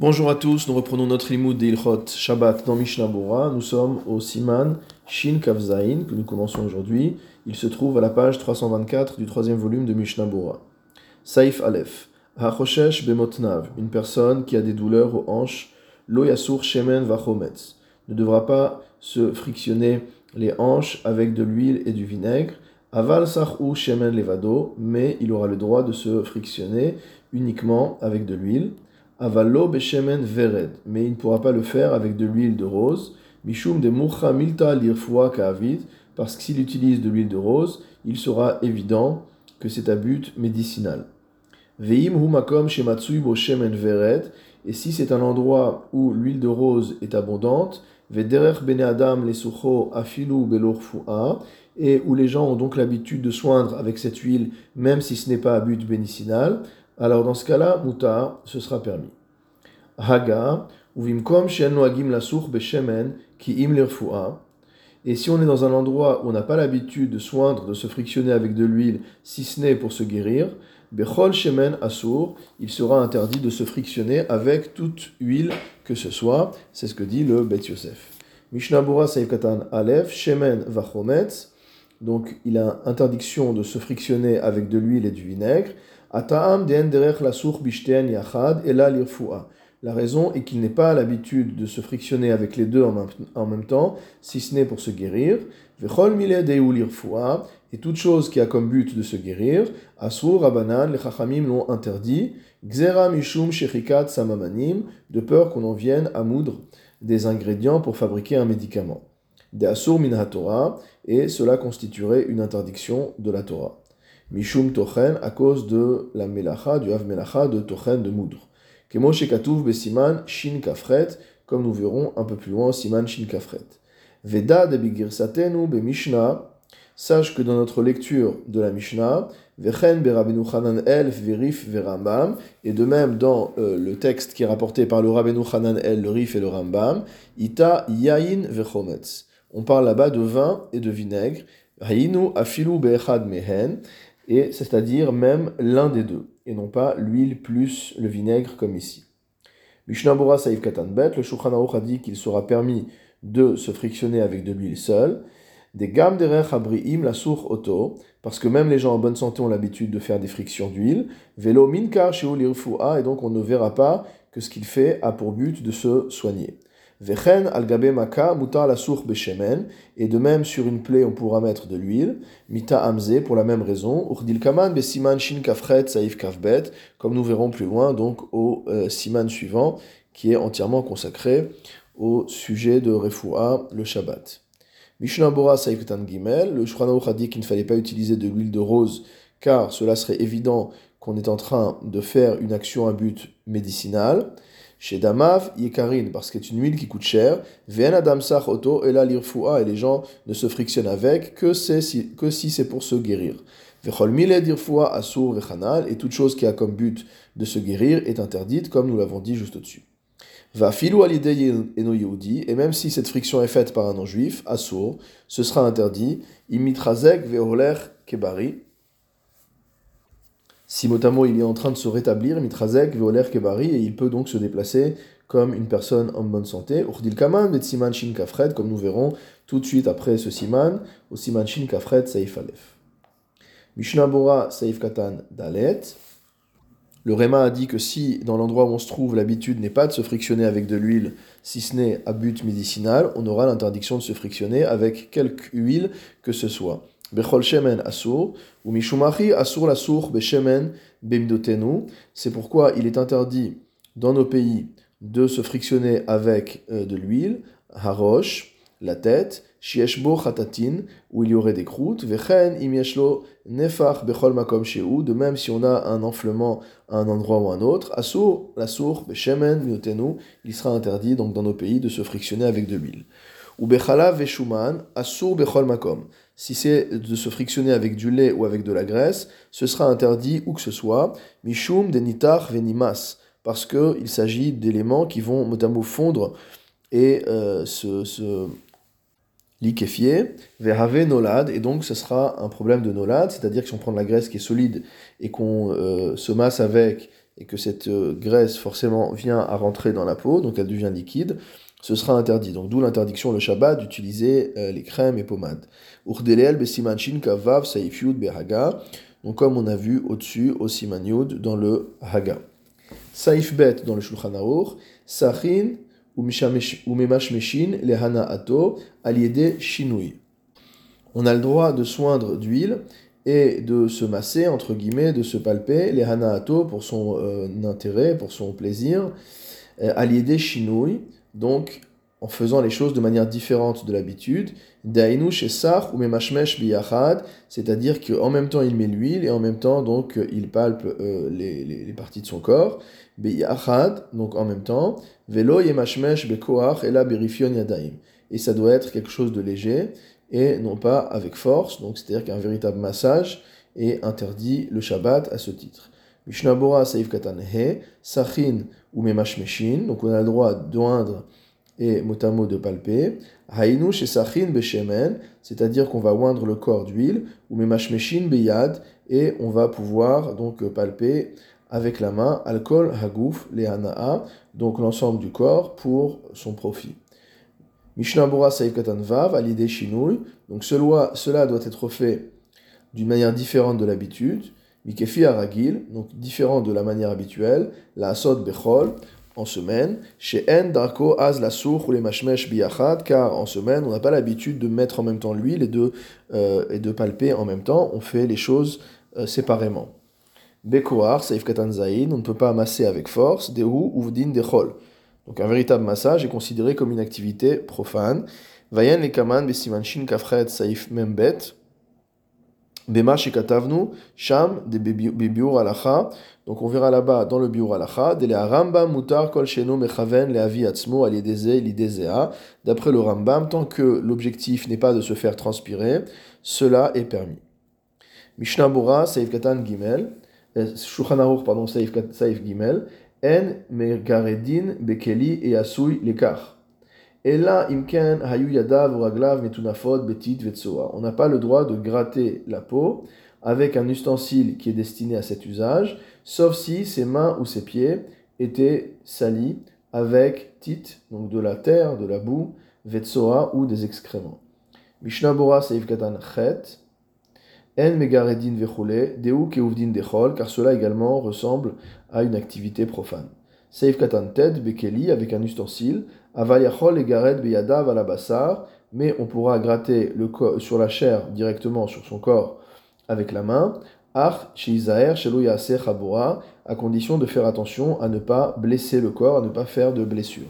Bonjour à tous, nous reprenons notre limoud d'Ilchot Shabbat dans Mishnah Bora. Nous sommes au Siman Shin Kavzain que nous commençons aujourd'hui. Il se trouve à la page 324 du troisième volume de Mishnah Bora. Saif Aleph. Hachoshesh Bemotnav, une personne qui a des douleurs aux hanches, lo yasur shemen vachometz, ne devra pas se frictionner les hanches avec de l'huile et du vinaigre. Aval ou shemen levado, mais il aura le droit de se frictionner uniquement avec de l'huile. Avalo beshemen vered, mais il ne pourra pas le faire avec de l'huile de rose. Mishum de mucha milta lirfua ka'avid, parce que s'il utilise de l'huile de rose, il sera évident que c'est à but médicinal. Veim humakom shematsui bo shemen vered, et si c'est un endroit où l'huile de rose est abondante, vederech bene adam lesucho afilu belorfua, et où les gens ont donc l'habitude de soindre avec cette huile, même si ce n'est pas à but médicinal, alors dans ce cas-là, mutar, ce sera permis. Haga, uvimkom noagim lasur beshemen ki im Et si on est dans un endroit où on n'a pas l'habitude de soindre, de se frictionner avec de l'huile, si ce n'est pour se guérir, bechol shemen asur, il sera interdit de se frictionner avec toute huile que ce soit. C'est ce que dit le Bet Yosef. Mishnah Bura Katan Aleph, shemen vachometz. Donc il a interdiction de se frictionner avec de l'huile et du vinaigre. La raison est qu'il n'est pas l'habitude de se frictionner avec les deux en même temps, si ce n'est pour se guérir. Et toute chose qui a comme but de se guérir, Asur, Rabanan, les Chachamim l'ont interdit, Gzera Mishum Samamanim, de peur qu'on en vienne à moudre des ingrédients pour fabriquer un médicament. De Asur Min Torah, et cela constituerait une interdiction de la Torah. Mishum Tochen, à cause de la Melacha, du Hav Melacha, de Tochen, de moudre. Kemo Shekatuv Besiman Shin Kafret, comme nous verrons un peu plus loin, Siman Shin Kafret. Veda de Bigirsatenu Be Mishnah, sache que dans notre lecture de la Mishnah, Vechen Berabenu Hanan Elf Verif Verambam, et de même dans euh, le texte qui est rapporté par le Rabenu Hanan El, le Rif et le Rambam, Ita Yain Vechometz. On parle là-bas de vin et de vinaigre. Afilu Mehen, et c'est-à-dire même l'un des deux, et non pas l'huile plus le vinaigre comme ici. Mishnah Saïf Bet, le Shulchan a dit qu'il sera permis de se frictionner avec de l'huile seule. Des gammes derech abriim la sour auto, parce que même les gens en bonne santé ont l'habitude de faire des frictions d'huile. Vélo minkar et donc on ne verra pas que ce qu'il fait a pour but de se soigner. Vechen al gabe maka mutar la beshemen, et de même sur une plaie on pourra mettre de l'huile, mita amze pour la même raison, urdil kaman besiman shin kafret saif kafbet, comme nous verrons plus loin donc au euh, siman suivant qui est entièrement consacré au sujet de Refoua, le Shabbat. Mishnah Bora Saif Gimel, le Shulchan a dit qu'il ne fallait pas utiliser de l'huile de rose car cela serait évident qu'on est en train de faire une action à but médicinal. Chez Damav, Yekarin, parce que c'est une huile qui coûte cher. Ven Adam Auto, et la et les gens ne se frictionnent avec que, si, que si c'est pour se guérir. Vechol Miled Irfua Asur Vechanal, et toute chose qui a comme but de se guérir est interdite, comme nous l'avons dit juste au-dessus. Va filou alidei eno yehudi, et même si cette friction est faite par un non-juif, Asur, ce sera interdit. Imitrazek veoler kebari, si motamo il est en train de se rétablir, mitrazek veoler kebari, et il peut donc se déplacer comme une personne en bonne santé. Urdil kaman siman shin kafred, comme nous verrons tout de suite après ce siman, au siman shin kafred saif alef. Mishnah Bora saif katan dalet. Le Réma a dit que si dans l'endroit où on se trouve l'habitude n'est pas de se frictionner avec de l'huile, si ce n'est à but médicinal, on aura l'interdiction de se frictionner avec quelque huile que ce soit. Bechol shemen asur, ou mishumachi asur lasur beshemen bemdotenu. C'est pourquoi il est interdit dans nos pays de se frictionner avec euh, de l'huile, harosh, la tête, shieshbo chatatin, où il y aurait des croûtes, vechen imieshlo nefach bechol makom sheu, de même si on a un enflement à un endroit ou un autre, asur, lasur, beshemen, miotenu, il sera interdit donc dans nos pays de se frictionner avec de l'huile. Ou bechala veshuman, asur bechol makom. Si c'est de se frictionner avec du lait ou avec de la graisse, ce sera interdit où que ce soit, mishum denitar venimas, parce qu'il s'agit d'éléments qui vont notamment fondre et euh, se, liquéfier, verave nolad, et donc ce sera un problème de nolad, c'est-à-dire que si on prend de la graisse qui est solide et qu'on euh, se masse avec, et que cette euh, graisse forcément vient à rentrer dans la peau, donc elle devient liquide, ce sera interdit. Donc d'où l'interdiction le Shabbat d'utiliser euh, les crèmes et pommades. Donc comme on a vu au-dessus au siman dans le haga. Saif bet dans le Shulchan Aruch, sachin memashmeshin lehana ato aliede shinui. On a le droit de soindre d'huile et de se masser, entre guillemets, de se palper, les hanaato pour son euh, intérêt, pour son plaisir, euh, aliede shinui, donc en faisant les choses de manière différente de l'habitude, dainu shesach ou memashmesh biyachad, c'est-à-dire qu'en même temps il met l'huile et en même temps donc il palpe euh, les, parties de son corps, biyachad, donc en même temps, velo yemashmesh bekoach ela berifion yadaim. Et ça doit être quelque chose de léger, et non pas avec force, donc c'est-à-dire qu'un véritable massage est interdit le Shabbat à ce titre. Mishnah Bora Saif Katan He, Sachin ou Memashmeshin, donc on a le droit d'oindre et motamo de palper. Hainu chez Sachin Beshemen, c'est-à-dire qu'on va oindre le corps d'huile, ou Memashmeshin Beyad, et on va pouvoir donc palper avec la main alcool hagouf lehanaa, donc l'ensemble du corps pour son profit. Mishnah Bora Saïf Katan Vav, à l'idée Donc cela doit être fait d'une manière différente de l'habitude. Mikefi Aragil, donc différent de la manière habituelle. La Asod Bechol, en semaine. Chez En Darko Az la ou les Mashmesh Biyachad, car en semaine, on n'a pas l'habitude de mettre en même temps l'huile et, de, euh, et de palper en même temps. On fait les choses euh, séparément. Bekoar, Saïf Katan on ne peut pas amasser avec force. Dehu Uvdin Dechol. Donc un véritable massage est considéré comme une activité profane. Vayen le kaman besimanshin kafret saif membet. Bema shekatavnu sham de biur alacha. Donc on verra là-bas dans le biur alacha. De la rambam mutar kol mechaven le avi atzmo. D'après le rambam, tant que l'objectif n'est pas de se faire transpirer, cela est permis. Mishnah Bora, Saif Katan Gimel, euh, Shulchan pardon, Saif Gimel, en megaredin bekeli et asui lekar. Et là, imken hayu yadav. On n'a pas le droit de gratter la peau avec un ustensile qui est destiné à cet usage, sauf si ses mains ou ses pieds étaient salis avec tit, donc de la terre, de la boue, vetsoa ou des excréments. Mishnah Bora Seif Katan Chet, En megaredin vechule, deu keuvdin dechol, car cela également ressemble à une activité profane. Katan ted bekeli avec un ustensile, aval yachol et gared beyadav alabassar, mais on pourra gratter le sur la chair directement sur son corps avec la main. Ach shizaer shelo yaser chabura, à condition de faire attention à ne pas blesser le corps, à ne pas faire de blessure.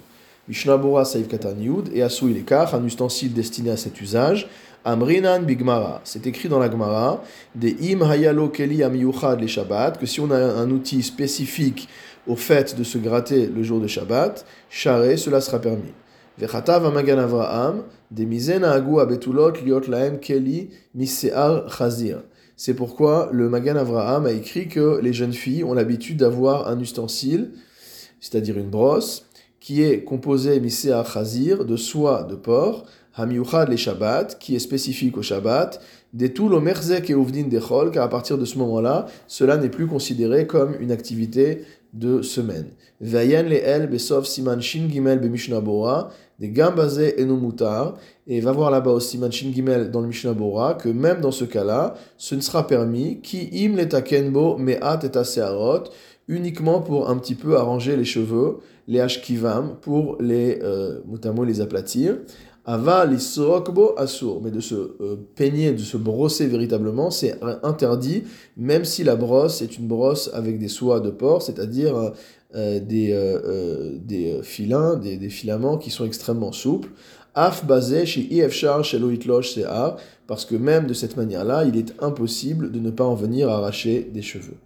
Mishnabura Saif Katan Yud et Asui Lekar, un ustensile destiné à cet usage. Amrinan Bigmara, c'est écrit dans la Gemara, des Im Hayalo Keli Amiyuchad les Shabbat, que si on a un outil spécifique au fait de se gratter le jour de Shabbat, charé, cela sera permis. Vechatav Amagan Avraham, des Mizena Agu Abetulot Liot Laem Keli Misear Chazir. C'est pourquoi le Magan Avraham a écrit que les jeunes filles ont l'habitude d'avoir un ustensile, c'est-à-dire une brosse, qui est composé Misear Chazir de soie de porc, Hamiuchad les qui est spécifique au Shabbat, des tout merzek et uvdin dechol, car à partir de ce moment-là, cela n'est plus considéré comme une activité de semaine. Vayen le el besov siman shin gimel be des gambazé et et va voir là-bas au siman shin gimel dans le Mishnah Bora que même dans ce cas-là, ce ne sera permis ki im letakenbo me'at et asearot, uniquement pour un petit peu arranger les cheveux, les ashkivam, pour les euh, les aplatir. Ava l'isokbo asur. Mais de se euh, peigner, de se brosser véritablement, c'est interdit, même si la brosse est une brosse avec des soies de porc, c'est-à-dire euh, euh, des, des filins, des, des, filaments qui sont extrêmement souples. Af basé chez IFchar chez Loitloch Sear, parce que même de cette manière-là, il est impossible de ne pas en venir arracher des cheveux.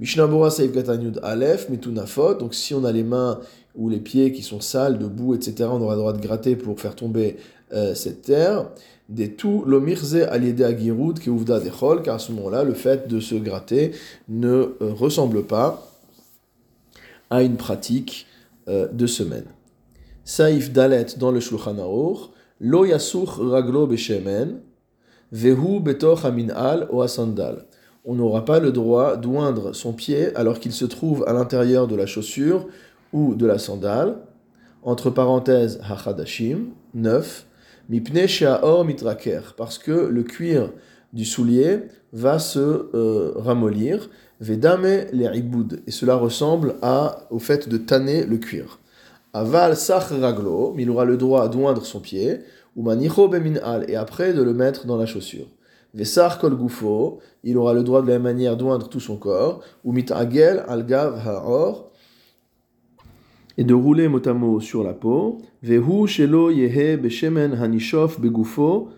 Mishnah Bora Saïf Katanyud Aleph, Mitunafot, donc si on a les mains ou les pieds qui sont sales, de boue, etc., on aura le droit de gratter pour faire tomber euh, cette terre. Des tout l'omirze aliede agirud qui ouvda dechol, car à ce moment-là, le fait de se gratter ne euh, ressemble pas à une pratique euh, de semaine. Saïf dalet dans le Shulchan Aruch, lo yasuch raglo beshemen, vehu betoch aminal o asandal. on n'aura pas le droit d'oindre son pied alors qu'il se trouve à l'intérieur de la chaussure ou de la sandale, entre parenthèses hachadashim, 9, mipne she'aor mitraker, parce que le cuir du soulier va se euh, ramollir, vedame les iboud, et cela ressemble à, au fait de tanner le cuir. Aval sach raglo, il aura le droit d'oindre son pied, ou manicho beminal, et après de le mettre dans la chaussure. Vesar kol gufo, il aura le droit de la même manière d'oindre tout son corps, ou mitagel algav haor, et de rouler motamo sur la peau. Vehu shelo yehe beshemen begufo,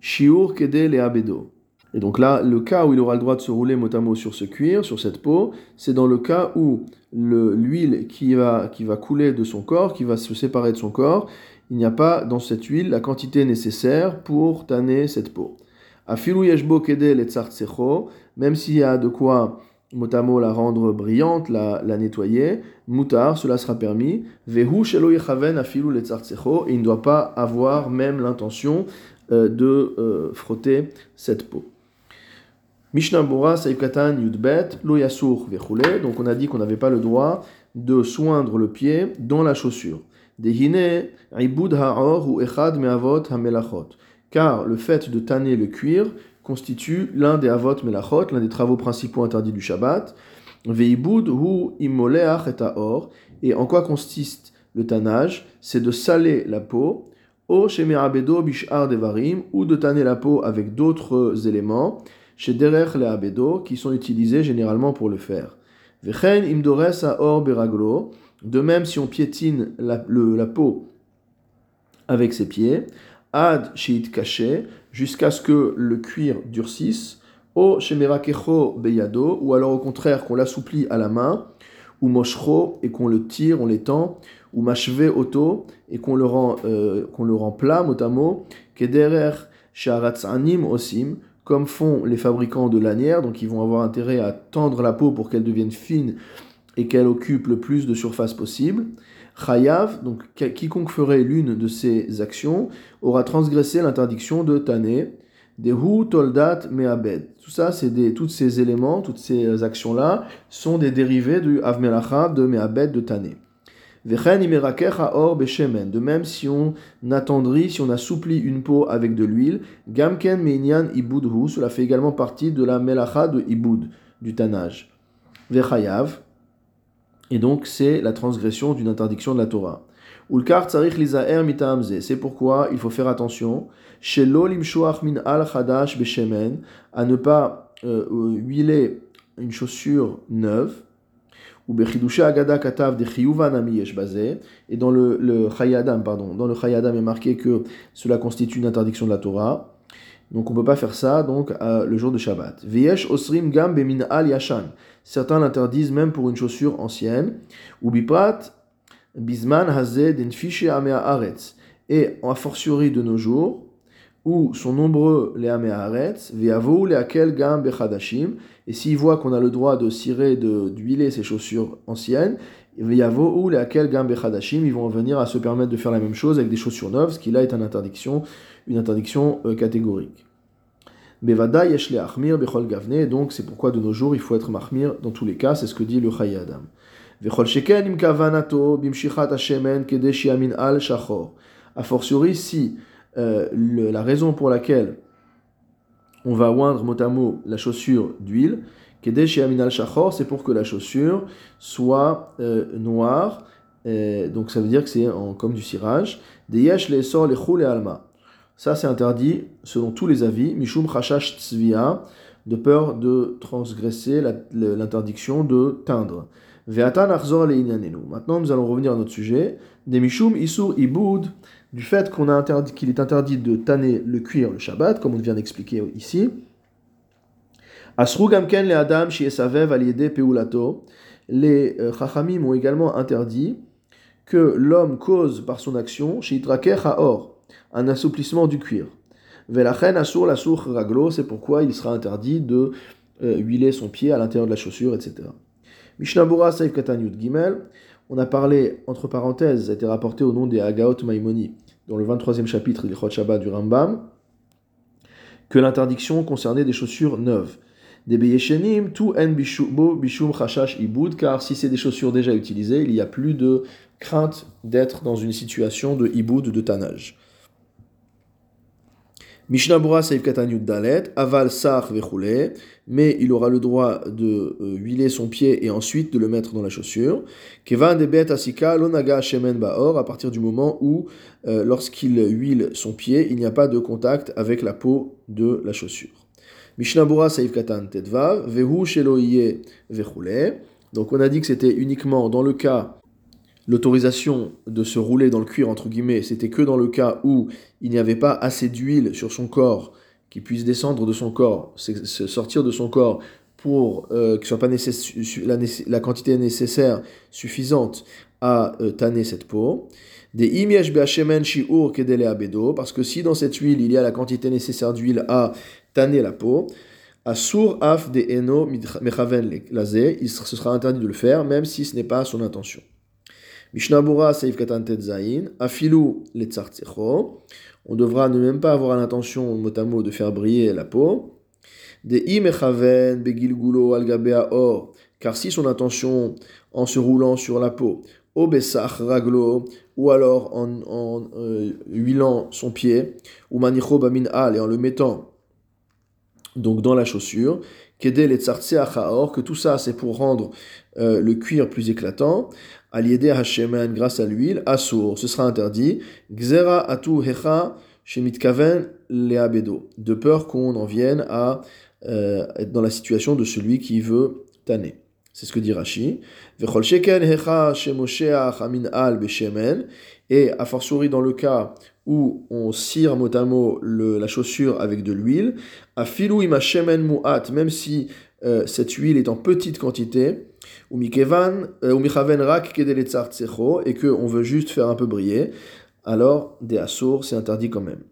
shiur kede leabedo. Et donc là, le cas où il aura le droit de se rouler motamo sur ce cuir, sur cette peau, c'est dans le cas où l'huile qui va, qui va couler de son corps, qui va se séparer de son corps, il n'y a pas dans cette huile la quantité nécessaire pour tanner cette peau. Afilu yeshbo kede le même s'il y a de quoi motamo la rendre brillante, la, la nettoyer, mutar, cela sera permis. Vehu shelo yechaven afilu le et il ne doit pas avoir même l'intention euh, de euh, frotter cette peau. Mishnah Bora Saïkatan Yudbet Lo Yasur Vechule. Donc on a dit qu'on n'avait pas le droit de soindre le pied dans la chaussure. Dehine Ibud Ha'or ou Echad Me'avot Hamelachot. Car le fait de tanner le cuir constitue l'un des avot melachot, l'un des travaux principaux interdits du Shabbat. Veibud hu immoleach et or. Et en quoi consiste le tannage? C'est de saler la peau, o bishar devarim, ou de tanner la peau avec d'autres éléments, chez derer le abedo, qui sont utilisés généralement pour le faire. Vechen imdores or beraglo. De même, si on piétine la, la peau avec ses pieds, ad sheit caché, jusqu'à ce que le cuir durcisse, o shemerakecho beyado, ou alors au contraire qu'on l'assouplit à la main, ou moshro, et qu'on le tire, on l'étend, ou machve auto, et qu'on le rend, euh, qu'on le rend plat, mot à mot, kederer sharatzanim osim, comme font les fabricants de lanières, donc ils vont avoir intérêt à tendre la peau pour qu'elle devienne fine et qu'elle occupe le plus de surface possible. Chayav, donc quiconque ferait l'une de ces actions, aura transgressé l'interdiction de Tané, des Hu Toldat Meabed. Tout ça, c'est des, tous ces éléments, toutes ces actions-là, sont des dérivés du Avmelacha de Meabed de Tané. De même, si on attendrit, si on assouplit une peau avec de l'huile, Gamken Meinyan Ibudhu, cela fait également partie de la Melacha de Ibud, du tannage. Vechayav, et donc, c'est la transgression d'une interdiction de la Torah. C'est pourquoi il faut faire attention. Min al chadash beshemen. À ne pas euh, huiler une chaussure neuve. Et dans le, le pardon, dans le chayadam est marqué que cela constitue une interdiction de la Torah. Donc on ne peut pas faire ça donc le jour de Shabbat. Viesh osrim gam bemin al yashan. Certains l'interdisent même pour une chaussure ancienne. Ou biprat bisman hazed fiche amea aretz. Et a fortiori de nos jours, où sont nombreux les amea aretz, veavo les akel gam bechadashim. Et s'ils voient qu'on a le droit de cirer, d'huiler ces chaussures anciennes, veavo ou gam bechadashim, ils vont venir à se permettre de faire la même chose avec des chaussures neuves, ce qui là est une interdiction, une interdiction euh, catégorique. Bevada yesh achmir bechol gavne, donc c'est pourquoi de nos jours il faut être mahmir dans tous les cas, c'est ce que dit le Chayyadam. Adam. Vechol sheken im kavanato bimshichat hashemen kedeshi amin al shachor. A fortiori, si euh, le, la raison pour laquelle on va oindre mot à mot la chaussure d'huile, kedeshi amin al shachor, c'est pour que la chaussure soit euh, noire, donc ça veut dire que c'est comme du cirage. De yesh le sor le et alma. Ça, c'est interdit selon tous les avis. Mishum Chashash Tzvia, de peur de transgresser l'interdiction de teindre. Ve'atan Arzor Maintenant, nous allons revenir à notre sujet. Des Mishum Isur Iboud, du fait qu'on a interdit, qu'il est interdit de tanner le cuir le Shabbat, comme on vient d'expliquer ici. Asru Gamken le Adam Shiesavev Aliede Peulato. Les euh, Chachamim ont également interdit que l'homme cause par son action, Shitraker Haor, un assouplissement du cuir. Velachen asur la raglo, c'est pourquoi il sera interdit de euh, huiler son pied à l'intérieur de la chaussure, etc. Mishnabura Saif Katanyut Gimel, on a parlé, entre parenthèses, ça a été rapporté au nom des Agaot Maimoni, dans le 23e chapitre du Shabbat du Rambam, que l'interdiction concernait des chaussures neuves. Des tout en bishum chashash ibud, car si c'est des chaussures déjà utilisées, il n'y a plus de crainte d'être dans une situation de ibud, de tannage. Mishnah Bura Dalet, Aval Sar mais il aura le droit de euh, huiler son pied et ensuite de le mettre dans la chaussure. Kevan Debet Asika Lonaga Shemen Baor, à partir du moment où, euh, lorsqu'il huile son pied, il n'y a pas de contact avec la peau de la chaussure. Mishnah Katan Tedvav, Vehu Sheloye. Donc on a dit que c'était uniquement dans le cas l'autorisation de se rouler dans le cuir, entre guillemets, c'était que dans le cas où il n'y avait pas assez d'huile sur son corps qui puisse descendre de son corps, sortir de son corps pour euh, que soit pas la, la, quantité nécessaire suffisante à euh, tanner cette peau. Des imiesh shiur kedele abedo, parce que si dans cette huile il y a la quantité nécessaire d'huile à tanner la peau, asur af de eno mechaven lazé, ce sera interdit de le faire, même si ce n'est pas son intention. Mishnabura Saif Katan Zain, Afilu Letzartzecho. On devra ne même pas avoir l'intention, mot à mot, de faire briller la peau. De Imechaven Begilgulo Algabea Or. Car si son intention, en se roulant sur la peau, Obesach Raglo, ou alors en, en euh, huilant son pied, ou Manicho Bamin Al, et en le mettant donc dans la chaussure, Kedel et Or, que tout ça c'est pour rendre euh, le cuir plus éclatant. Aliede Hashemen, grâce à l'huile, Asur, ce sera interdit. Gzera Atu Hecha, Shemitkaven Leabedo, de peur qu'on en vienne à euh, être dans la situation de celui qui veut tanner. C'est ce que dit Rashi. Vechol Sheken Hecha Shemosheach Amin Al Beshemen, et a fortiori dans le cas où on cire mot à mot le, la chaussure avec de l'huile, a filou ima shemen mu'at, même si euh, cette huile est en petite quantité, ou mikevan, euh, ou michaven rak et qu'on veut juste faire un peu briller, alors des assour, c'est interdit quand même.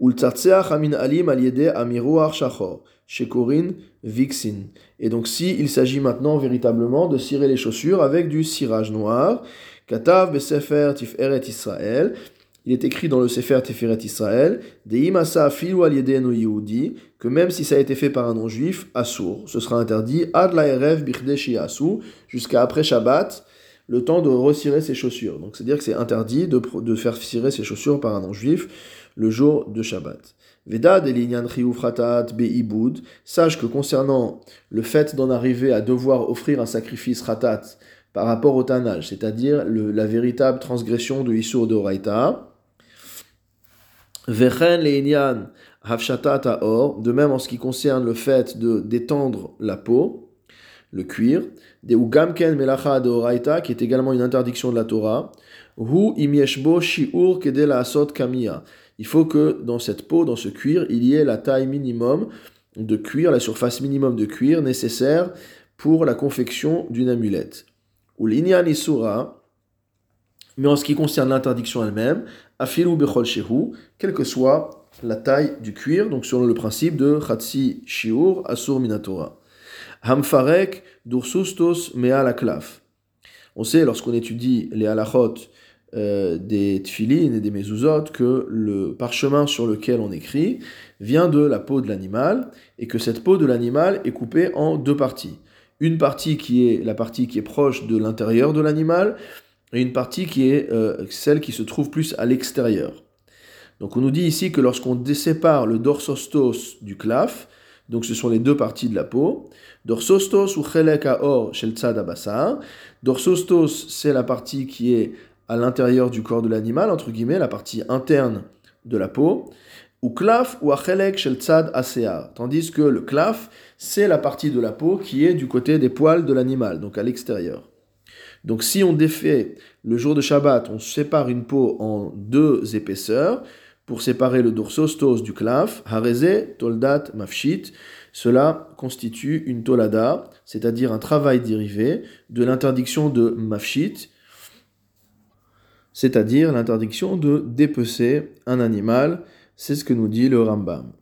amin alim aliede amiruach shachor, shekorin vixin. Et donc si il s'agit maintenant véritablement de cirer les chaussures avec du cirage noir, besefer tiferet Israël, il est écrit dans le Sefer Tiferet Israël, Deimasa filu al yehudi, que même si ça a été fait par un non-juif, assour, ce sera interdit, ad la erev jusqu'à après Shabbat, le temps de retirer ses chaussures. Donc c'est-à-dire que c'est interdit de, de, faire cirer ses chaussures par un non-juif le jour de Shabbat. Veda delinyan fratat beibud, sache que concernant le fait d'en arriver à devoir offrir un sacrifice ratat par rapport au tanage, c'est-à-dire la véritable transgression de Isur de Oraita, de même en ce qui concerne le fait de d'étendre la peau, le cuir, de ugamken melacha de qui est également une interdiction de la Torah, hu imieshbo shiur kamiya. Il faut que dans cette peau, dans ce cuir, il y ait la taille minimum de cuir, la surface minimum de cuir nécessaire pour la confection d'une amulette. Ou l'inyan isura, mais en ce qui concerne l'interdiction elle-même, bechol shehu, quelle que soit la taille du cuir, donc selon le principe de chatsi shiur asur minatora. Hamfarek dursustos mea la klaf. On sait, lorsqu'on étudie les halachot euh, des tfilin et des mezuzot, que le parchemin sur lequel on écrit vient de la peau de l'animal, et que cette peau de l'animal est coupée en deux parties. Une partie qui est la partie qui est proche de l'intérieur de l'animal, et une partie qui est euh, celle qui se trouve plus à l'extérieur. Donc on nous dit ici que lorsqu'on sépare le dorsostos du claf, donc ce sont les deux parties de la peau, dorsostos ou chelek or shel dorsostos c'est la partie qui est à l'intérieur du corps de l'animal, entre guillemets, la partie interne de la peau, ou claf ou achelek shel tzad tandis que le claf c'est la partie de la peau qui est du côté des poils de l'animal, donc à l'extérieur. Donc si on défait le jour de Shabbat, on sépare une peau en deux épaisseurs pour séparer le dorsostos du claf, hareze, toldat, mafshit. Cela constitue une tolada, c'est-à-dire un travail dérivé de l'interdiction de mafshit, c'est-à-dire l'interdiction de dépecer un animal. C'est ce que nous dit le Rambam.